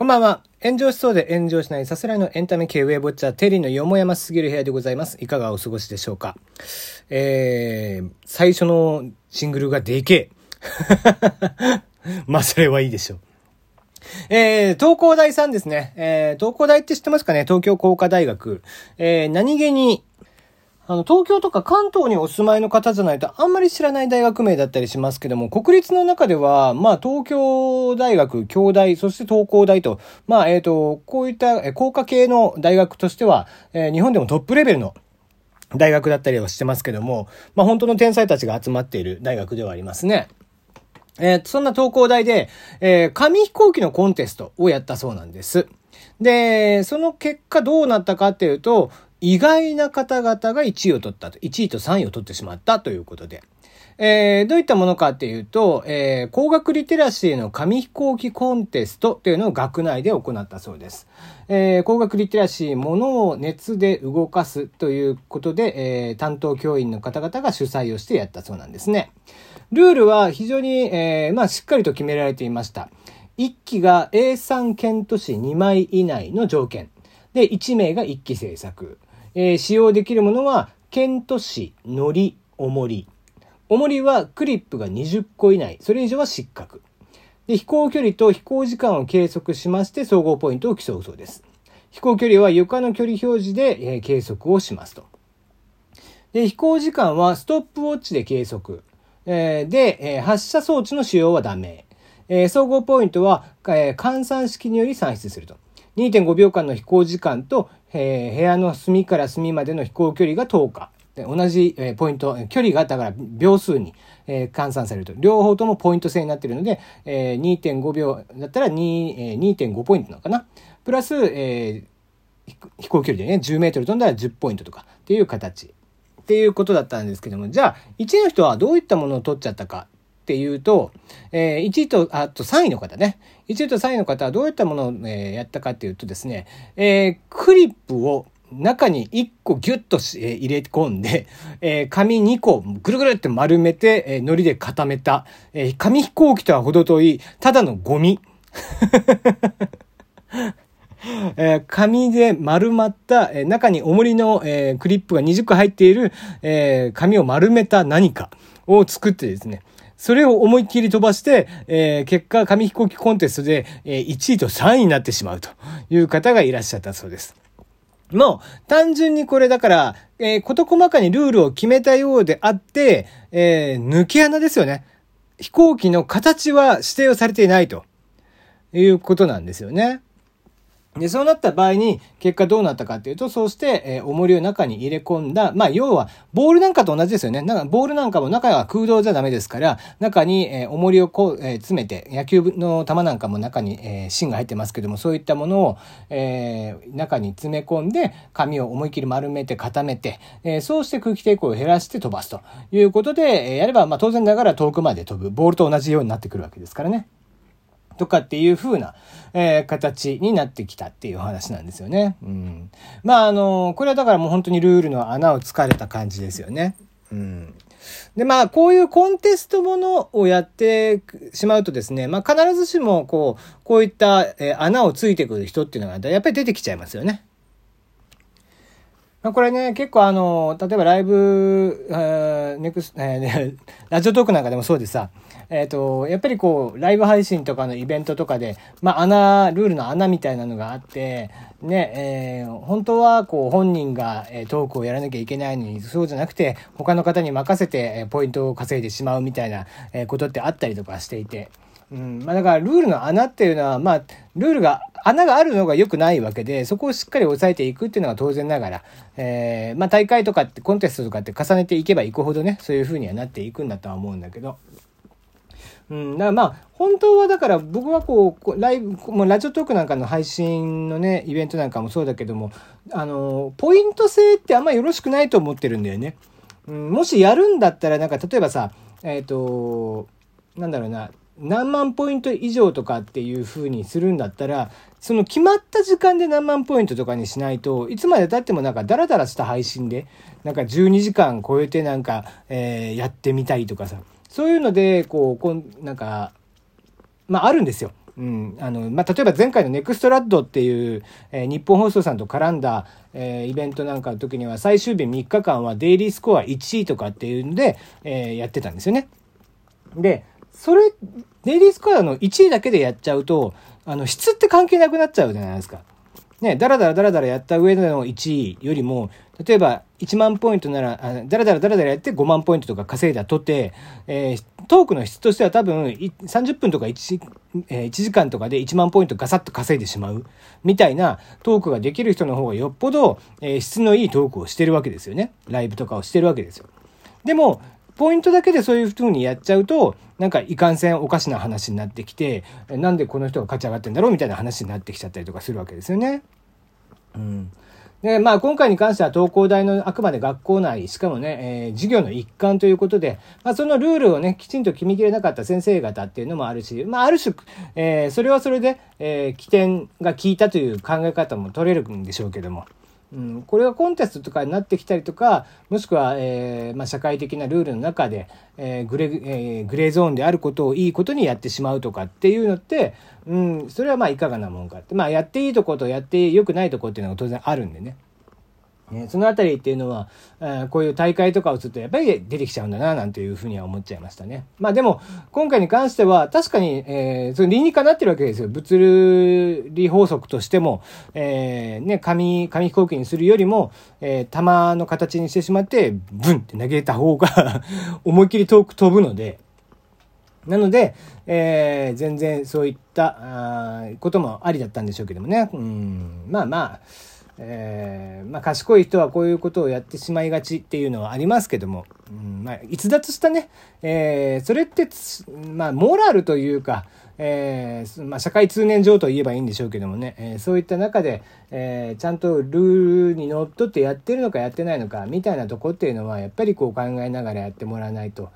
こんばんは。炎上しそうで炎上しないさすらいのエンタメ系ウェブウォッチャー、テリーのよもやますぎる部屋でございます。いかがお過ごしでしょうかえー、最初のシングルがでけえ。まあ、それはいいでしょう。えー、東工大さんですね。えー、東工大って知ってますかね？東京工科大学。えー、何気にあの、東京とか関東にお住まいの方じゃないとあんまり知らない大学名だったりしますけども、国立の中では、まあ、東京大学、京大、そして東工大と、まあ、えっ、ー、と、こういった、え、工科系の大学としては、えー、日本でもトップレベルの大学だったりはしてますけども、まあ、本当の天才たちが集まっている大学ではありますね。えー、そんな東工大で、えー、紙飛行機のコンテストをやったそうなんです。で、その結果どうなったかっていうと、意外な方々が1位を取ったと、1位と3位を取ってしまったということで。えー、どういったものかっていうと、えー、工学リテラシーの紙飛行機コンテストというのを学内で行ったそうです。えー、工学リテラシー、ものを熱で動かすということで、えー、担当教員の方々が主催をしてやったそうなんですね。ルールは非常に、えー、まあ、しっかりと決められていました。1機が A3 県都市2枚以内の条件。で、1名が1機制作。えー、使用できるものは、剣都市、のり、重り。重りはクリップが20個以内、それ以上は失格。で、飛行距離と飛行時間を計測しまして、総合ポイントを競うそうです。飛行距離は床の距離表示で、え、計測をしますと。で、飛行時間はストップウォッチで計測。え、で、え、発射装置の使用はダメ。え、総合ポイントは、え、換算式により算出すると。2.5秒間の飛行時間と、えー、部屋の隅から隅までの飛行距離が10日。同じ、えー、ポイント、距離がだから秒数に、えー、換算されると。両方ともポイント制になっているので、えー、2.5秒だったら2、えー、2.5ポイントなのかな。プラス、え、飛行距離でね、10メートル飛んだら10ポイントとかっていう形。っていうことだったんですけども、じゃあ、1の人はどういったものを取っちゃったかっていうと、えー、1位と、あと3位の方ね。1位と3位の方はどういったものを、え、やったかっていうとですね、えー、クリップを中に1個ギュッと、え、入れ込んで、えー、紙2個ぐるぐるって丸めて、えー、糊で固めた、えー、紙飛行機とは程遠い、ただのゴミ。えー、紙で丸まった、えー、中に重りの、えー、クリップが20個入っている、え、紙を丸めた何かを作ってですね、それを思いっきり飛ばして、えー、結果、紙飛行機コンテストで、えー、1位と3位になってしまうという方がいらっしゃったそうです。もう、単純にこれだから、えー、事細かにルールを決めたようであって、えー、抜け穴ですよね。飛行機の形は指定をされていないということなんですよね。で、そうなった場合に、結果どうなったかっていうと、そうして、えー、重りを中に入れ込んだ、まあ、要は、ボールなんかと同じですよね。なんか、ボールなんかも中は空洞じゃダメですから、中に、えー、重りをこう、えー、詰めて、野球の球なんかも中に、えー、芯が入ってますけども、そういったものを、えー、中に詰め込んで、紙を思い切り丸めて固めて、えー、そうして空気抵抗を減らして飛ばすということで、えー、やれば、まあ、当然ながら遠くまで飛ぶ、ボールと同じようになってくるわけですからね。とかっていう風な、えー、形になってきたっていう話なんですよね。うん。まあ、あの、これはだからもう本当にルールの穴を突かれた感じですよね。うん。で、まあ、こういうコンテストものをやってしまうとですね、まあ、必ずしも、こう、こういった、えー、穴をついてくる人っていうのが、やっぱり出てきちゃいますよね。ま、これね、結構あの、例えばライブ、ネクス、えー、ラジオトークなんかでもそうでさ、えっ、ー、と、やっぱりこう、ライブ配信とかのイベントとかで、まあ、穴、ルールの穴みたいなのがあって、ね、えー、本当はこう、本人が、えトークをやらなきゃいけないのに、そうじゃなくて、他の方に任せて、えポイントを稼いでしまうみたいな、えことってあったりとかしていて、うん。まあだからルールの穴っていうのは、まあ、ルールが、穴があるのが良くないわけで、そこをしっかり抑えていくっていうのが当然ながら、えー、まあ大会とかって、コンテストとかって重ねていけばいくほどね、そういう風にはなっていくんだとは思うんだけど。うん、だからまあ、本当はだから僕はこう、ライブ、もうラジオトークなんかの配信のね、イベントなんかもそうだけども、あの、ポイント制ってあんまよろしくないと思ってるんだよね。うん、もしやるんだったら、なんか例えばさ、えっ、ー、と、なんだろうな、何万ポイント以上とかっていう風にするんだったら、その決まった時間で何万ポイントとかにしないといつまで経ってもなんかダラダラした配信で、なんか12時間超えてなんか、えー、やってみたいとかさ、そういうので、こう、こんなんか、まあ、あるんですよ。うん、あの、まあ、例えば前回のネクストラッドっていう、えー、日本放送さんと絡んだ、えー、イベントなんかの時には最終日3日間はデイリースコア1位とかっていうんで、え、やってたんですよね。で、それ、デイリースコアの1位だけでやっちゃうと、あの、質って関係なくなっちゃうじゃないですか。ね、だらだらだらだらやった上での1位よりも、例えば1万ポイントなら、だらだらだらだらやって5万ポイントとか稼いだとて、えー、トークの質としては多分30分とか 1,、えー、1時間とかで1万ポイントガサッと稼いでしまうみたいなトークができる人の方がよっぽど、えー、質のいいトークをしてるわけですよね。ライブとかをしてるわけですよ。でも、ポイントだけでそういう風にやっちゃうと、なんかいかんせんおかしな話になってきて、なんでこの人が勝ち上がってんだろうみたいな話になってきちゃったりとかするわけですよね。うん。で、まあ今回に関しては東工大のあくまで学校内、しかもね、えー、授業の一環ということで、まあそのルールをね、きちんと決めきれなかった先生方っていうのもあるし、まあある種、えー、それはそれで、えー、起点が効いたという考え方も取れるんでしょうけども。うん、これがコンテストとかになってきたりとかもしくは、えーまあ、社会的なルールの中で、えーグレえー、グレーゾーンであることをいいことにやってしまうとかっていうのって、うん、それはまあいかがなもんかって、まあ、やっていいとことやってよくないとこっていうのが当然あるんでね。ね、そのあたりっていうのは、えー、こういう大会とかをするとやっぱり出てきちゃうんだな、なんていうふうには思っちゃいましたね。まあでも、今回に関しては、確かに、えー、その理にかなってるわけですよ。物理法則としても、えー、ね、紙、紙飛行機にするよりも、えー、弾の形にしてしまって、ブンって投げた方が 思いっきり遠く飛ぶので、なので、えー、全然そういったあこともありだったんでしょうけどもね。うん、まあまあ、えー、まあ、賢い人はこういうことをやってしまいがちっていうのはありますけども、うんまあ、逸脱したね、えー、それって、まあ、モラルというか、えー、まあ、社会通念上と言えばいいんでしょうけどもね、え、そういった中で、え、ちゃんとルールにのっとってやってるのかやってないのかみたいなとこっていうのはやっぱりこう考えながらやってもらわないと、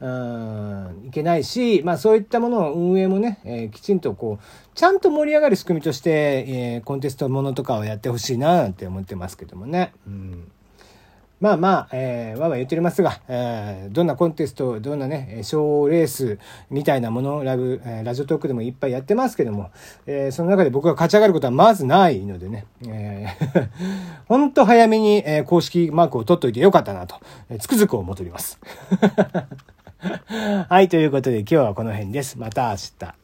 うんいけないし、まあそういったものの運営もね、えー、きちんとこう、ちゃんと盛り上がる仕組みとして、えー、コンテストものとかをやってほしいななんて思ってますけどもね。うんまあまあ、えー、わわ言っておりますが、えー、どんなコンテスト、どんなね、賞レースみたいなもの、ラブ、えー、ラジオトークでもいっぱいやってますけども、えー、その中で僕が勝ち上がることはまずないのでね、えー、ほんと早めに、えー、公式マークを取っといてよかったなと、えー、つくづく思っております。はい、ということで今日はこの辺です。また明日。